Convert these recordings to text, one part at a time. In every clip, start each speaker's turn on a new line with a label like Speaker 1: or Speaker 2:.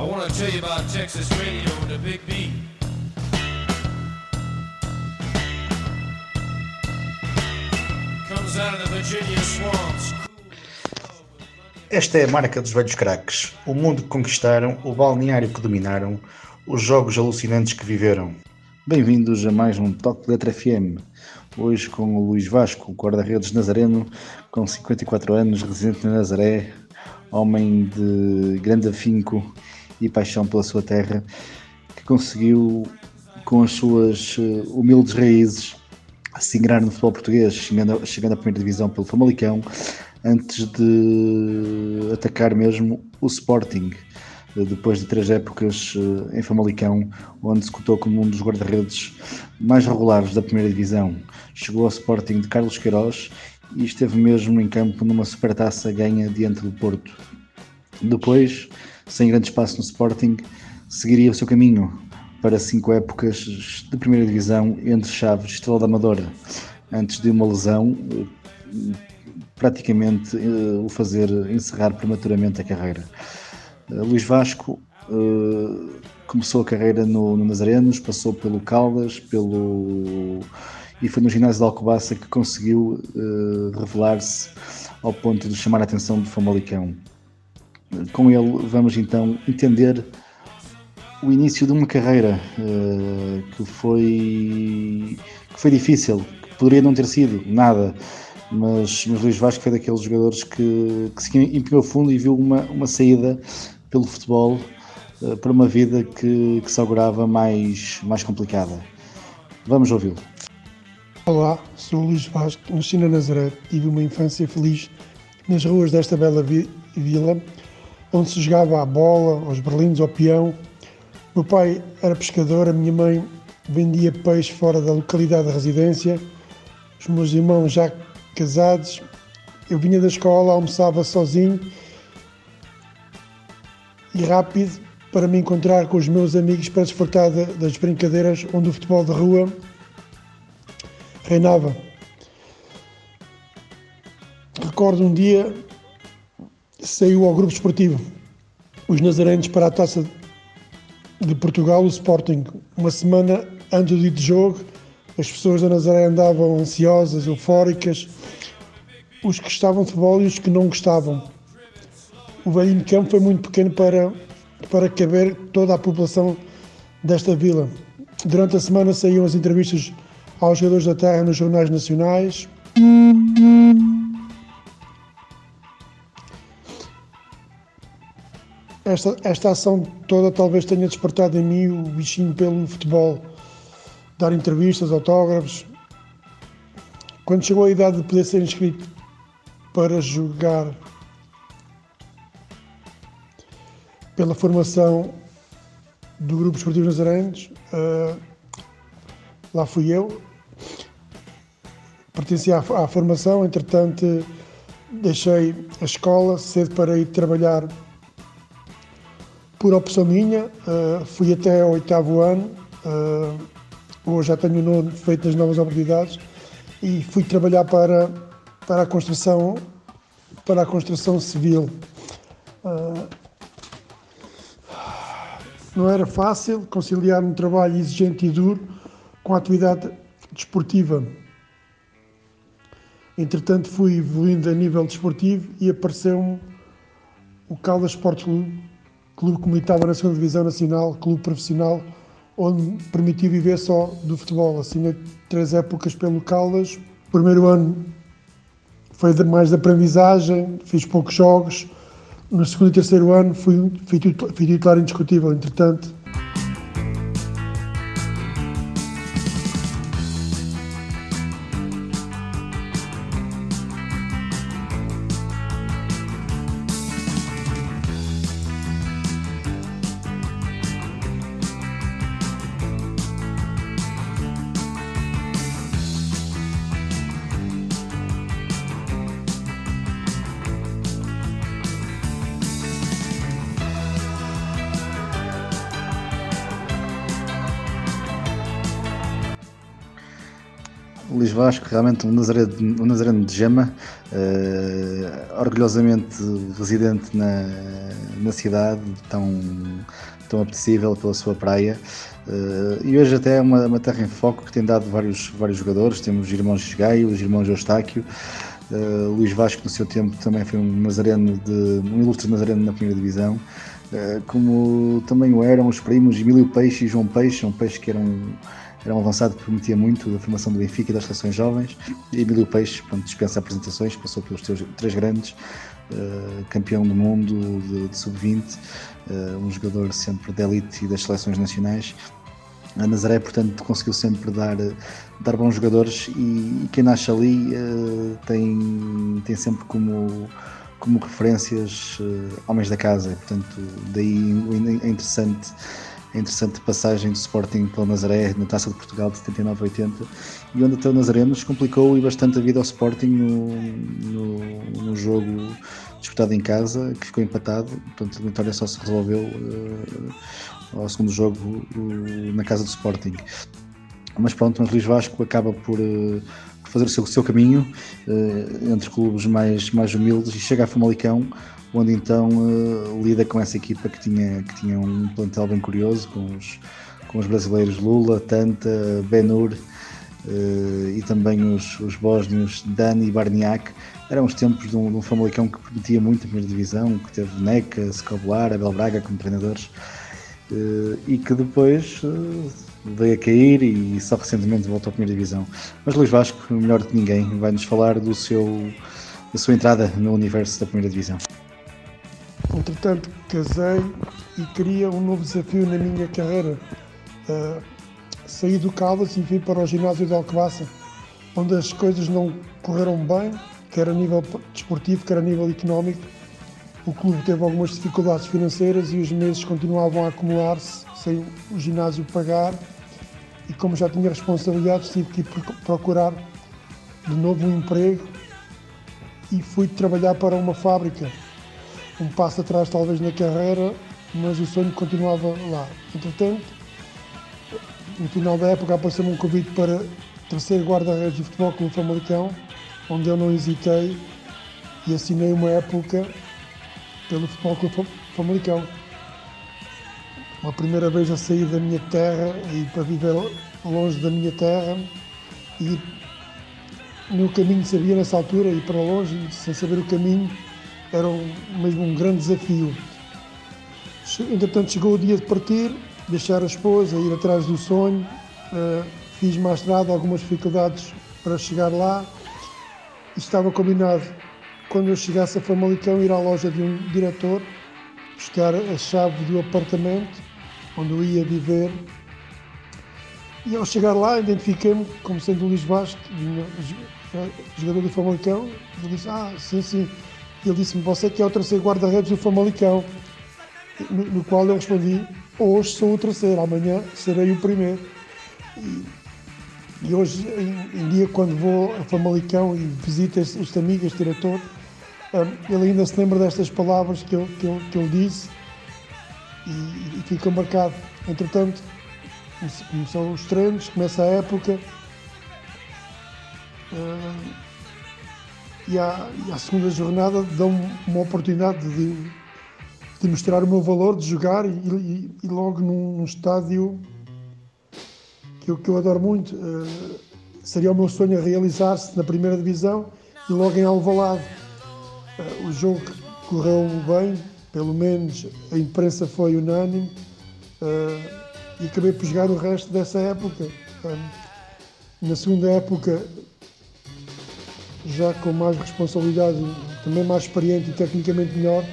Speaker 1: I want to tell you about Texas radio and the Big B. Comes out of the Virginia swamps.
Speaker 2: Esta é a marca dos velhos craques, o mundo que conquistaram, o balneário que dominaram, os jogos alucinantes que viveram. Bem-vindos a mais um Toque de Letra FM. Hoje com o Luís Vasco, guarda-redes nazareno, com 54 anos, residente na Nazaré, homem de grande afinco e paixão pela sua terra, que conseguiu, com as suas eh, humildes raízes, se ingrar no futebol português, chegando, chegando à primeira divisão pelo Famalicão, antes de atacar mesmo o Sporting, eh, depois de três épocas eh, em Famalicão, onde se cotou como um dos guarda-redes mais regulares da primeira divisão. Chegou ao Sporting de Carlos Queiroz e esteve mesmo em campo numa supertaça ganha diante do Porto. Depois, sem grande espaço no Sporting, seguiria o seu caminho para cinco épocas de primeira divisão entre Chaves e Estrela da Amadora, antes de uma lesão eh, praticamente eh, o fazer encerrar prematuramente a carreira. Eh, Luís Vasco começou a carreira no, no Nazarenos, passou pelo Caldas, pelo e foi no ginásio de Alcobaça que conseguiu revelar-se ao ponto de chamar a atenção do Famalicão. Com ele vamos então entender o início de uma carreira uh, que foi que foi difícil, que poderia não ter sido nada, mas, mas Luís Vasco foi daqueles jogadores que, que se empenhou fundo e viu uma, uma saída pelo futebol uh, para uma vida que, que se augurava mais, mais complicada. Vamos ouvi-lo.
Speaker 3: Olá, sou o Luís Vasco, nasci na Nazaré, tive uma infância feliz nas ruas desta bela vi vila, onde se jogava a bola, aos berlindos, ao peão, meu pai era pescador, a minha mãe vendia peixe fora da localidade de residência, os meus irmãos já casados. Eu vinha da escola, almoçava sozinho e rápido para me encontrar com os meus amigos para desfrutar das brincadeiras onde o futebol de rua reinava. Recordo um dia saiu ao grupo esportivo os nazarenos para a taça de Portugal, o Sporting. Uma semana antes do dito jogo, as pessoas da Nazaré andavam ansiosas, eufóricas, os que estavam de futebol e os que não gostavam. O velhinho campo foi muito pequeno para, para caber toda a população desta vila. Durante a semana saíam as entrevistas aos jogadores da terra nos jornais nacionais. Esta, esta ação toda talvez tenha despertado em mim o bichinho pelo futebol, dar entrevistas, autógrafos. Quando chegou a idade de poder ser inscrito para jogar pela formação do Grupo Esportivo Nazarenos, uh, lá fui eu. Pertencia à, à formação, entretanto deixei a escola cedo para ir trabalhar por opção minha, uh, fui até ao oitavo ano, uh, hoje já tenho o nono feito nas novas oportunidades e fui trabalhar para, para a construção para a construção civil. Uh, não era fácil conciliar um trabalho exigente e duro com a atividade desportiva. Entretanto, fui evoluindo a nível desportivo e apareceu-me o Caldas Sport Clube, clube que militava na segunda divisão nacional, clube profissional, onde me permitiu viver só do futebol. Assinei três épocas pelo Caldas. O primeiro ano foi mais de aprendizagem, fiz poucos jogos. No segundo e terceiro ano fui, fui titular indiscutível, entretanto
Speaker 2: Luís Vasco, realmente um nazareno, um nazareno de gema, uh, orgulhosamente residente na, na cidade, tão, tão apetecível pela sua praia. Uh, e hoje até é uma, uma terra em foco que tem dado vários, vários jogadores, temos os irmãos Gaio, os irmãos Eustáquio, uh, Luís Vasco no seu tempo também foi um nazareno, de, um ilustre nazareno na primeira divisão, uh, como também o eram os primos Emílio Peixe e João Peixe, um peixe que era um, era um avançado que prometia muito da formação do Benfica e das seleções jovens, e Emílio Peixe, pronto, dispensa apresentações, passou pelos teus, três grandes, campeão do mundo de, de sub-20, um jogador sempre de elite e das seleções nacionais, a Nazaré, portanto, conseguiu sempre dar, dar bons jogadores e, e quem nasce ali uh, tem, tem sempre como, como referências uh, homens da casa, portanto, daí é interessante a interessante passagem do Sporting pela Nazaré na Taça de Portugal de 79-80 e onde até o Nazarenos complicou e bastante a vida ao Sporting no, no, no, jogo disputado em casa, que ficou empatado, portanto a vitória só se resolveu uh, ao segundo jogo na casa do Sporting. Mas pronto, mas Luís Vasco acaba por, uh, fazer o seu, seu caminho uh, entre clubes mais, mais humildes e chega a Famalicão, onde então uh, lida com essa equipa que tinha, que tinha um plantel bem curioso, com os, com os brasileiros Lula, Tanta, Benur e também os, os bósnios Dani e Barniak. Eram os tempos de um, de um Famalicão que prometia muito a primeira divisão, que teve Neca, Scobolar, Abel Braga como treinadores. Eh, e que depois eh, veio a cair e só recentemente voltou à primeira divisão. Mas Luís Vasco, melhor que ninguém, vai-nos falar do seu, da sua entrada no universo da primeira divisão.
Speaker 3: Entretanto, casei e queria um novo desafio na minha carreira. Uh, saí do Caldas e vim para o ginásio de Alcobaça, onde as coisas não correram bem, quer a nível desportivo, quer a nível económico o clube teve algumas dificuldades financeiras e os meses continuavam a acumular-se sem o ginásio pagar e como já tinha responsabilidades tive que procurar de novo um emprego e fui trabalhar para uma fábrica. Um passo atrás talvez na carreira, mas o sonho continuava lá. Entretanto, no final da época apareceu-me um convite para terceiro guarda-redes do Futebol Clube Famalicão, onde eu não hesitei e assinei uma época pelo Futebol Clube Famalicão. Uma primeira vez a sair da minha terra e para viver longe da minha terra e no caminho sabia nessa altura ir para longe sem saber o caminho era um, mesmo um grande desafio. Entretanto chegou o dia de partir, deixar a esposa, ir atrás do sonho, uh, fiz mais nada, algumas dificuldades para chegar lá estava combinado quando eu chegasse a Famalicão, ir à loja de um diretor, buscar a chave do apartamento onde eu ia viver. E ao chegar lá, identifiquei-me como sendo o Luís Vasco, jogador do Famalicão. Ele disse: Ah, sim, sim. Ele disse-me: Você que é o terceiro guarda-redes do Famalicão. No, no, qual eu respondi: Hoje sou o terceiro, amanhã serei o primeiro. E, e hoje em, em, dia, quando vou a Famalicão e visito este, este amigo, este diretor, ele ainda se lembra destas palavras que eu, que eu, que eu disse e, e fica marcado. Entretanto, começam os treinos, começa a época e, à, e segunda jornada dão uma oportunidade de, de mostrar o meu valor, de jogar e, e, e logo num, num, estádio que eu, que eu adoro muito. Uh, seria o meu sonho a realizar-se na primeira divisão e logo em Alvalade eh, o jogo correu bem, pelo menos a imprensa foi unânime uh, e acabei por jogar o resto dessa época. Na segunda época, já com mais responsabilidade, também mais experiente e tecnicamente melhor,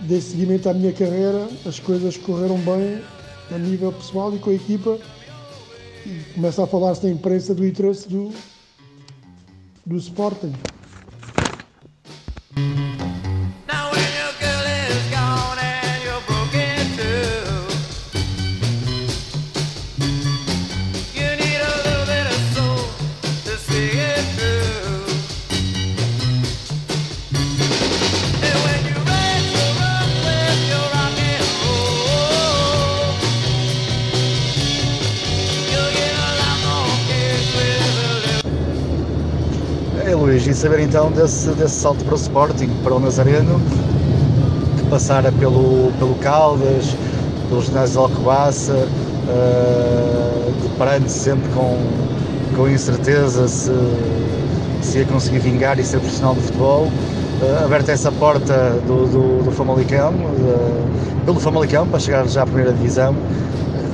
Speaker 3: dei seguimento à minha carreira, as coisas correram bem a nível pessoal e com a equipa e começa a falar-se na imprensa do interesse do, do Sporting.
Speaker 2: Então desse, desse salto para o Sporting, para o Nazareno, que passara pelo, pelo Caldas, pelo ginásio de Alcobaça, uh, deparando-se sempre com, com incerteza se, se ia conseguir vingar e ser profissional de futebol. Uh, aberta essa porta do, do, do Famalicão, uh, pelo Famalicão, para chegar já à primeira divisão,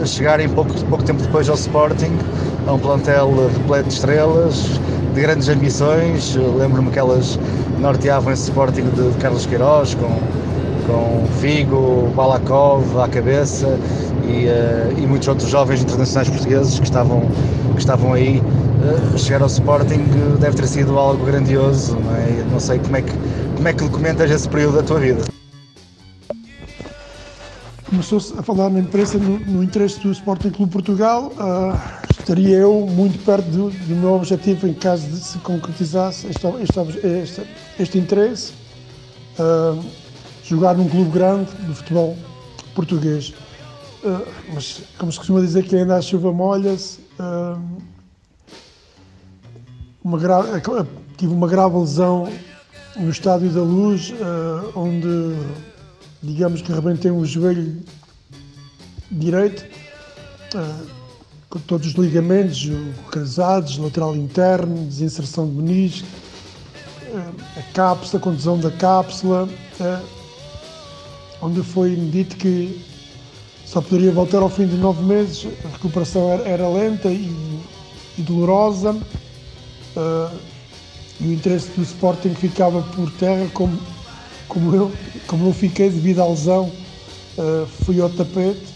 Speaker 2: uh, chegar em pouco, pouco tempo depois ao Sporting, a um plantel repleto de estrelas, de grandes ambições. Lembro-me que elas norteavam esse Sporting de, Carlos Queiroz, com, com Figo, Balakov à cabeça e, uh, e, muitos outros jovens internacionais portugueses que estavam, que estavam aí. Uh, chegar ao Sporting deve ter sido algo grandioso, não, é? não sei como é, que, como é que comentas esse período da tua vida.
Speaker 3: Começou-se a falar na imprensa no, no, interesse do Sporting Clube Portugal. Uh, estaria eu muito perto do, do, meu objetivo em caso de se concretizasse este, este, este, este interesse. jogar num clube grande do futebol português. Uh, mas, como se costuma dizer, que ainda a chuva molha-se. Uh, uma tive uma grave lesão no Estádio da Luz, uh, onde, digamos que arrebentei um joelho direito, todos os ligamentos cruzados, lateral interno, desinserção de menisco, a cápsula, a contusão da cápsula, onde foi-me dito que só poderia voltar ao fim de nove meses, a recuperação era, lenta e, dolorosa. Uh, e o interesse do Sporting ficava por terra como, como, eu, como eu fiquei devido à lesão, fui ao tapete,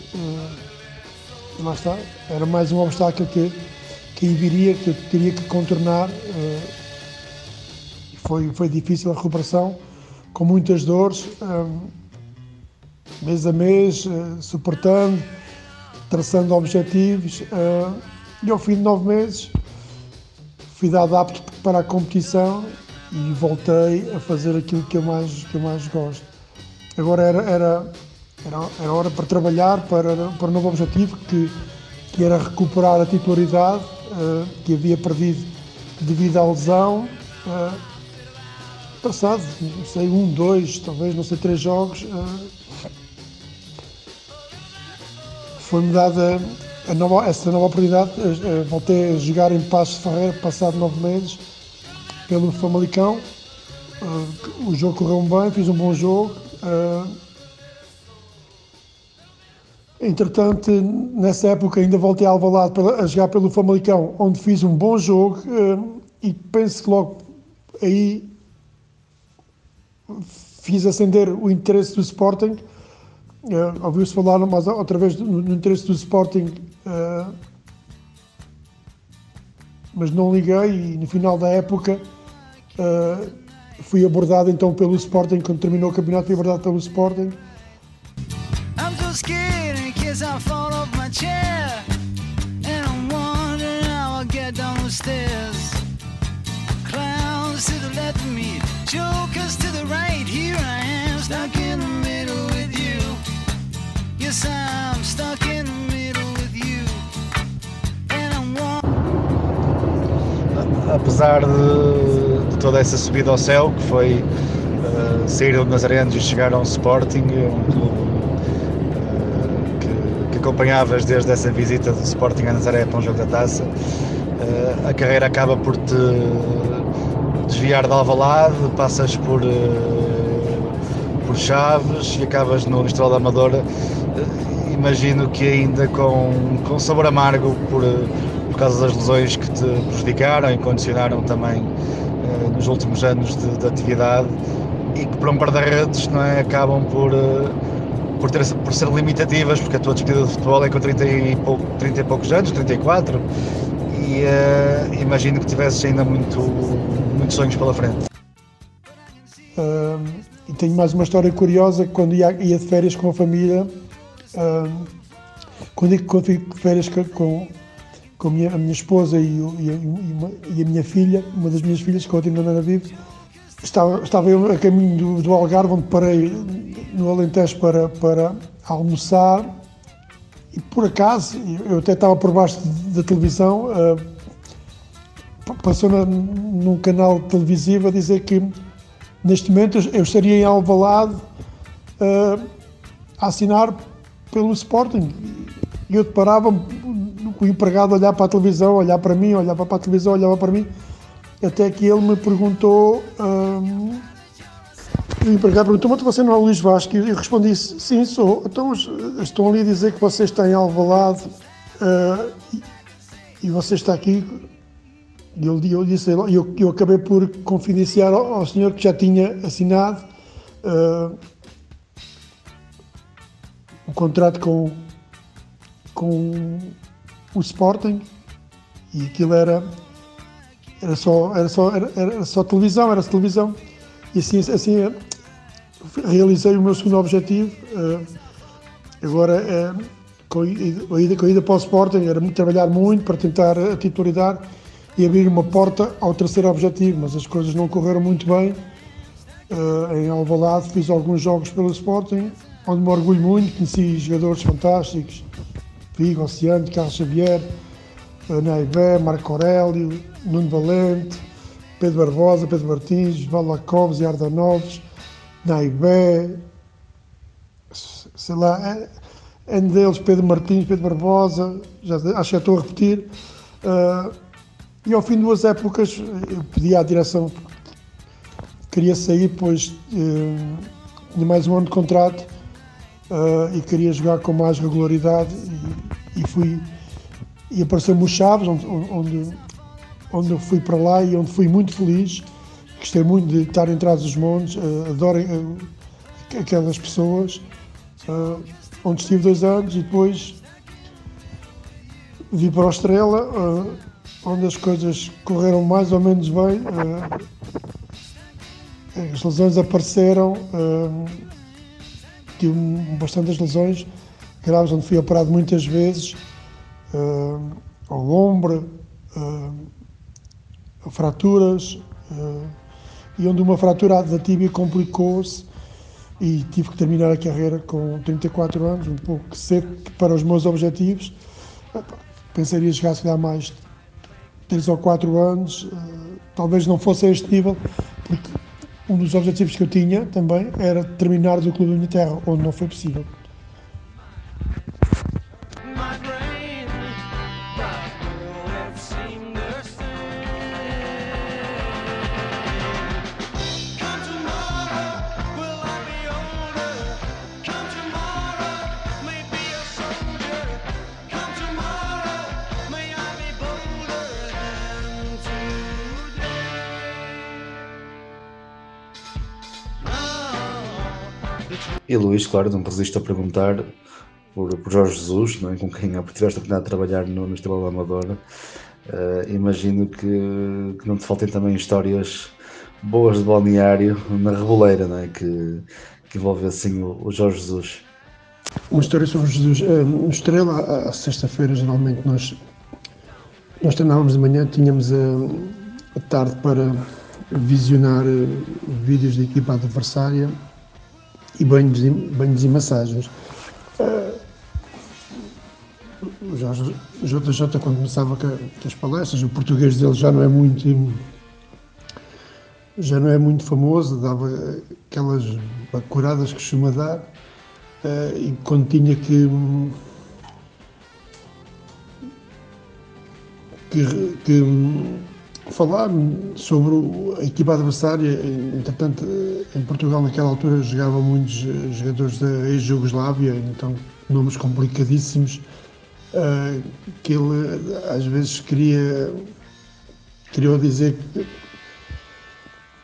Speaker 3: lá está, era mais um obstáculo que, que aí viria, que eu teria que contornar uh, foi, foi difícil a recuperação, com muitas dores mês a mês, uh, suportando, traçando objetivos. E ao fim de nove meses fui dado apto para a competição e voltei a fazer aquilo que eu mais, que eu mais gosto. Agora era, era, era, era hora para trabalhar para, para um novo objetivo, que, que era recuperar a titularidade uh, que havia perdido devido à lesão. Uh, passado, não sei, um, dois, talvez, não sei, três jogos, uh, foi-me dada a nova, essa nova oportunidade. Eh, voltei a jogar em Passo Ferreira, passado nove meses, pelo Famalicão. O jogo correu bem, fiz um bom jogo. Eh, entretanto, nessa época ainda voltei a Alvalade a jogar pelo Famalicão, onde fiz um bom jogo e penso que logo aí fiz acender o interesse do Sporting Uh, Ouviu-se falar mais outra vez no, interesse do Sporting, uh, mas não liguei e no final da época fui abordado então pelo Sporting, quando terminou o campeonato fui abordado pelo Sporting. I'm so scared in case I fall off my chair And I'm wondering how I'll get down the stairs. Clowns to the left of me, jokers to the right. Here I am, stuck in the middle with you. Yes, I'm stuck in the middle with you. And I'm
Speaker 2: Apesar de, de, toda essa subida ao céu, que foi uh, sair do Nazarenos e chegar ao Sporting, um clube acompanhavas desde essa visita do Sporting a Nazaré para um jogo da taça, uh, a carreira acaba por te desviar de Alvalade, passas por por Chaves e acabas no Estrela da Amadora imagino que ainda com, com sabor amargo por, por causa das lesões que te prejudicaram e condicionaram também nos últimos anos de, de, atividade e que para um guarda-redes não é, acabam por, por, ter, por ser limitativas, porque a tua despedida de futebol é com 30 e, pouco, 30 e poucos anos, 34, e uh, imagino que tivesses ainda muito, muitos sonhos pela frente.
Speaker 3: e tenho mais uma história curiosa, quando ia, ia de férias com a família, quando, quando fico de férias com, com a, minha, a minha esposa e, e, a, e, a, minha filha, uma das minhas filhas, que continua na vive, estava, estava eu a caminho do, do, Algarve, onde parei no Alentejo para, para almoçar e por acaso, eu até estava por baixo da televisão, uh, passou na, num canal televisivo a dizer que neste momento eu estaria em Alvalade uh, a assinar pelo Sporting. E eu deparava com o empregado olhar para a televisão, olhar para mim, olhava para a televisão, olhava para mim, até que ele me perguntou. Um, o empregado perguntou: Mas você não é o Luís Vasco? E eu respondi: Sim, sou. Então estão ali a dizer que você está em Alvalade uh, e, e você está aqui. E eu, eu disse: eu, eu acabei por confidenciar ao, ao senhor que já tinha assinado. Uh, um contrato com, com o Sporting e aquilo era era só era só era, era só televisão era televisão. E assim assim realizei o meu segundo objetivo uh, agora uh, com, a ida, com a ida para o Sporting era trabalhar muito para tentar a titularidade e abrir uma porta ao terceiro objetivo mas as coisas não correram muito bem. Em Alvalade fiz alguns jogos pelo Sporting onde me orgulho muito conheci jogadores fantásticos Vigo, Oceano, Carlos Xavier, Naibé, Marco Aurélio, Nuno Valente, Pedro Barbosa, Pedro Martins, Valakovs e Ardanovs, Naibé, sei lá, é, é deles Pedro Martins, Pedro Barbosa, já, acho que já estou a repetir. Uh, e ao fim de duas épocas eu pedi à direção queria sair, pois uh, tinha mais um ano de contrato uh, e queria jogar com mais regularidade e, e fui e apareceu-me o Chaves, onde, onde, onde eu fui para lá e onde fui muito feliz. Gostei muito de estar em trás dos montes, uh, adoro uh, aquelas pessoas, uh, onde estive dois anos e depois vi para a Estrela, onde as coisas correram mais ou menos bem. as lesões apareceram, tive bastantes lesões graves, onde fui operado muitas vezes, uh, ao ombro, uh, fraturas, uh, e onde uma fratura da tíbia complicou-se e tive que terminar a carreira com 34 anos, um pouco cedo para os meus objetivos. Pensaria chegar se mais 3 ou 4 anos, talvez não fosse a este nível, porque um dos objetivos que eu tinha também era terminar do Clube da Minha Terra, onde não foi possível.
Speaker 2: E Luís, claro, não resisto a perguntar por, por Jorge Jesus, não é? com quem tiveste a oportunidade de trabalhar no, no Estrela da Amadora. Uh, imagino que, que, não te faltem também histórias boas de balneário na Reboleira, não é? que, que envolve assim o, o Jorge Jesus.
Speaker 3: Uma história sobre Jesus. Uh, no Estrela, à sexta-feira, geralmente nós, nós treinávamos de manhã, tínhamos a, a tarde para visionar vídeos da equipa adversária e banhos e, banhos e massagens. Uh, o JJ, quando começava com, as palestras, o português dele já não é muito já não é muito famoso, dava aquelas bacuradas que costuma dar, uh, e quando tinha que, que, que falar sobre a equipa adversária. Entretanto, em Portugal, naquela altura, jogavam muitos jogadores da ex-Jugoslávia, então nomes complicadíssimos, uh, que ele às vezes queria, queria dizer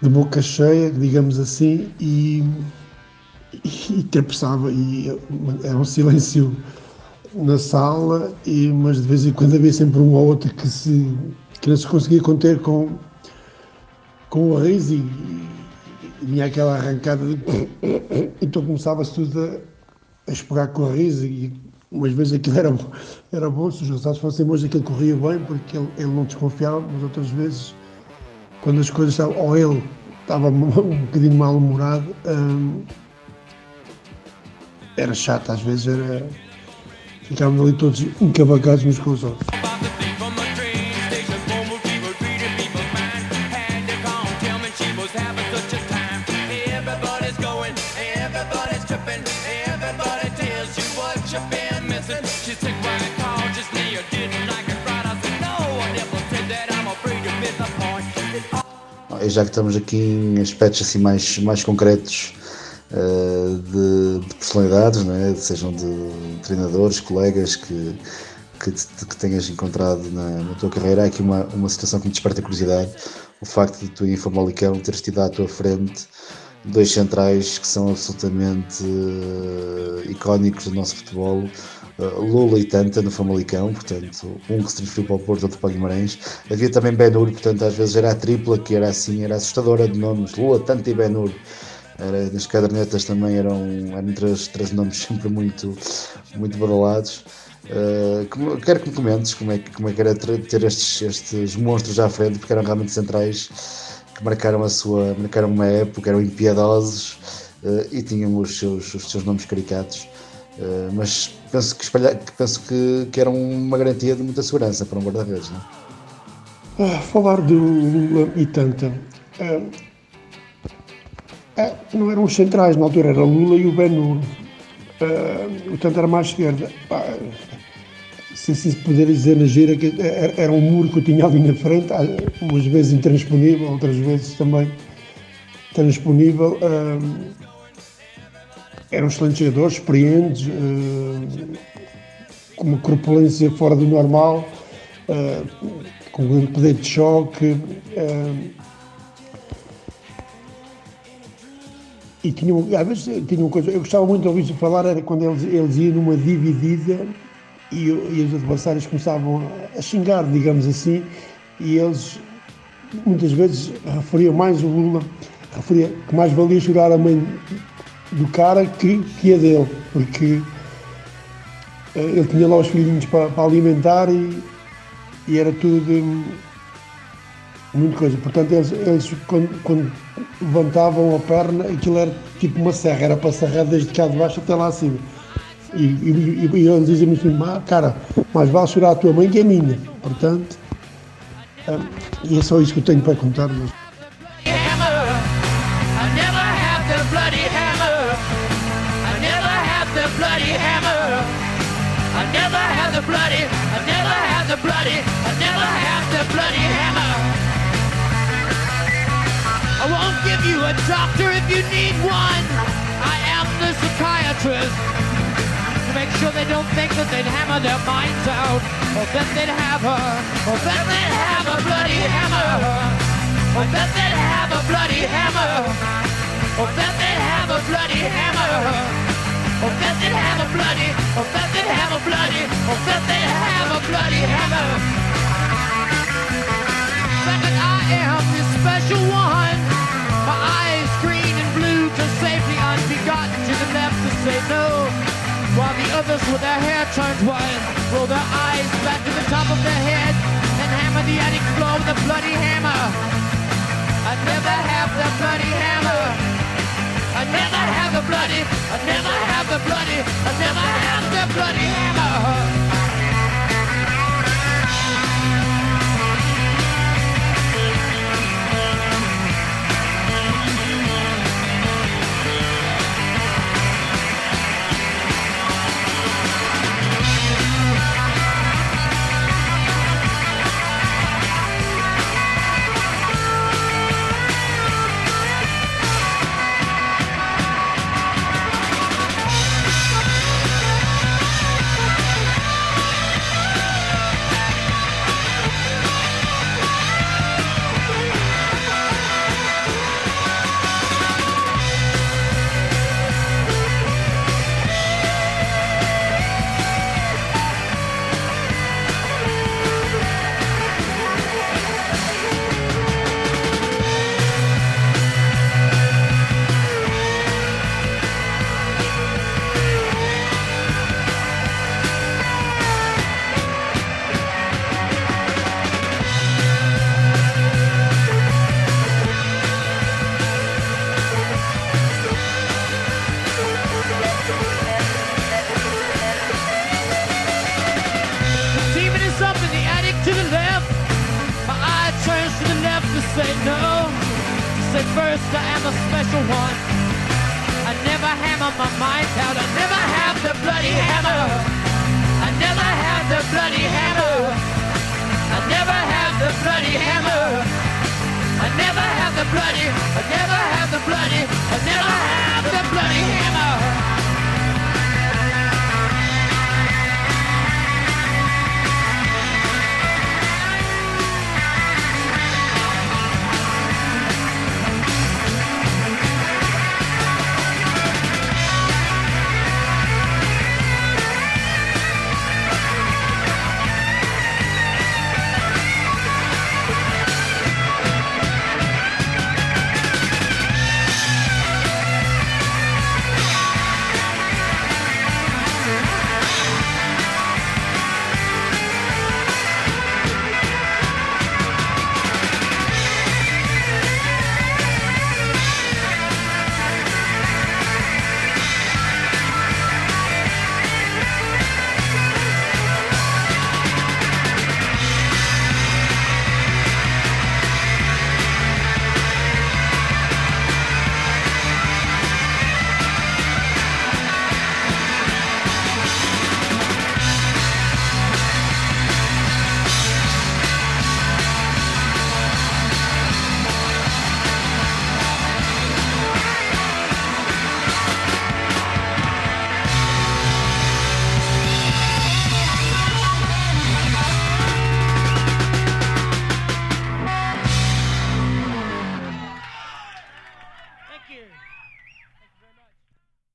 Speaker 3: de boca cheia, digamos assim, e, e, e e era um silêncio na sala, e, mas de vez em quando havia sempre um ou outro que se que não se conseguia conter com, com o riso e, e vinha aquela arrancada de... então começava-se tudo a, a com o riso e umas vezes aquilo era, era bom, se os resultados fossem bons aquilo corria bem porque ele, ele não desconfiava, mas outras vezes quando as coisas estavam, ou ele estava um bocadinho mal-humorado, hum, era chato, às vezes era, ficávamos ali todos encavacados uns com os outros.
Speaker 2: E já que estamos aqui em aspectos assim mais, mais concretos uh, de, de, personalidades, né? sejam de treinadores, colegas que, que, te, que tenhas encontrado na, na, tua carreira, há aqui uma, uma situação que me desperta curiosidade, o facto de tu em Famalicão teres tido à tua frente dois centrais que são absolutamente uh, icónicos do nosso futebol, uh, Lula e Tanta no Famalicão, portanto, um que se transferiu para o Porto, outro para Guimarães. Havia também Benur, portanto, às vezes era a tripla que era assim, era assustadora de nomes, Lula, Tanta e Benur. Era, nas cadernetas também eram, eram três, três nomes sempre muito, muito badalados. Uh, como, quero que me comentes como é, como é que era ter estes, estes monstros à frente, porque eram realmente centrais que marcaram a sua marcaram uma época, eram impiedosos uh, e tinham os seus, os seus nomes caricatos. Uh, mas penso que, espalha, penso que, que eram uma garantia de muita segurança para um guarda-redes.
Speaker 3: É? Ah, falar do Lula e Tanta. não eram os centrais, na altura era Lula e o Ben Uh, o Tanta era mais esquerda se se puder dizer na gira, que era um muro que eu tinha ali na frente, umas vezes intransponível, outras vezes também transponível. eram excelentes jogadores, experientes, com uma corpulência fora do normal, com um grande poder de choque. e tinham, às vezes tinham coisa, eu gostava muito de ouvir falar, era quando eles, eles iam numa dividida e, e os adversários começavam a xingar, digamos assim, e eles muitas vezes referiam mais o Lula, referia que mais valia chorar a mãe do cara que, que a dele, porque uh, ele tinha lá os filhinhos para, para alimentar e, e, era tudo muita coisa. Portanto, eles, eles quando, quando, levantavam a perna, aquilo era tipo uma serra, era para serrar desde cá de baixo até lá acima. E, e, e eles dizem-me assim, cara, mais vale chorar a tua mãe que a minha. Portanto, um, e é só isso que eu tenho para contar. Mas...
Speaker 4: I won't give you a doctor if you need one. I am the psychiatrist make sure they don't think that they'd hammer their minds out. Or that they'd have a, or that they'd have a bloody hammer. Or that they'd have a bloody hammer. Or that they'd have a bloody hammer. Or that they'd have a bloody, or that they'd have a bloody, or that they'd have a bloody hammer. Second, I am the special one. My eyes green and blue, just safely unbegotten to the left to say no. While the others with their hair turned white roll their eyes back to the top of their head and hammer the attic floor with a bloody hammer. I never have the bloody hammer. I never have the bloody, I never have the bloody, I never have the bloody hammer. Bloody, I never have the bloody, I never have the bloody. hand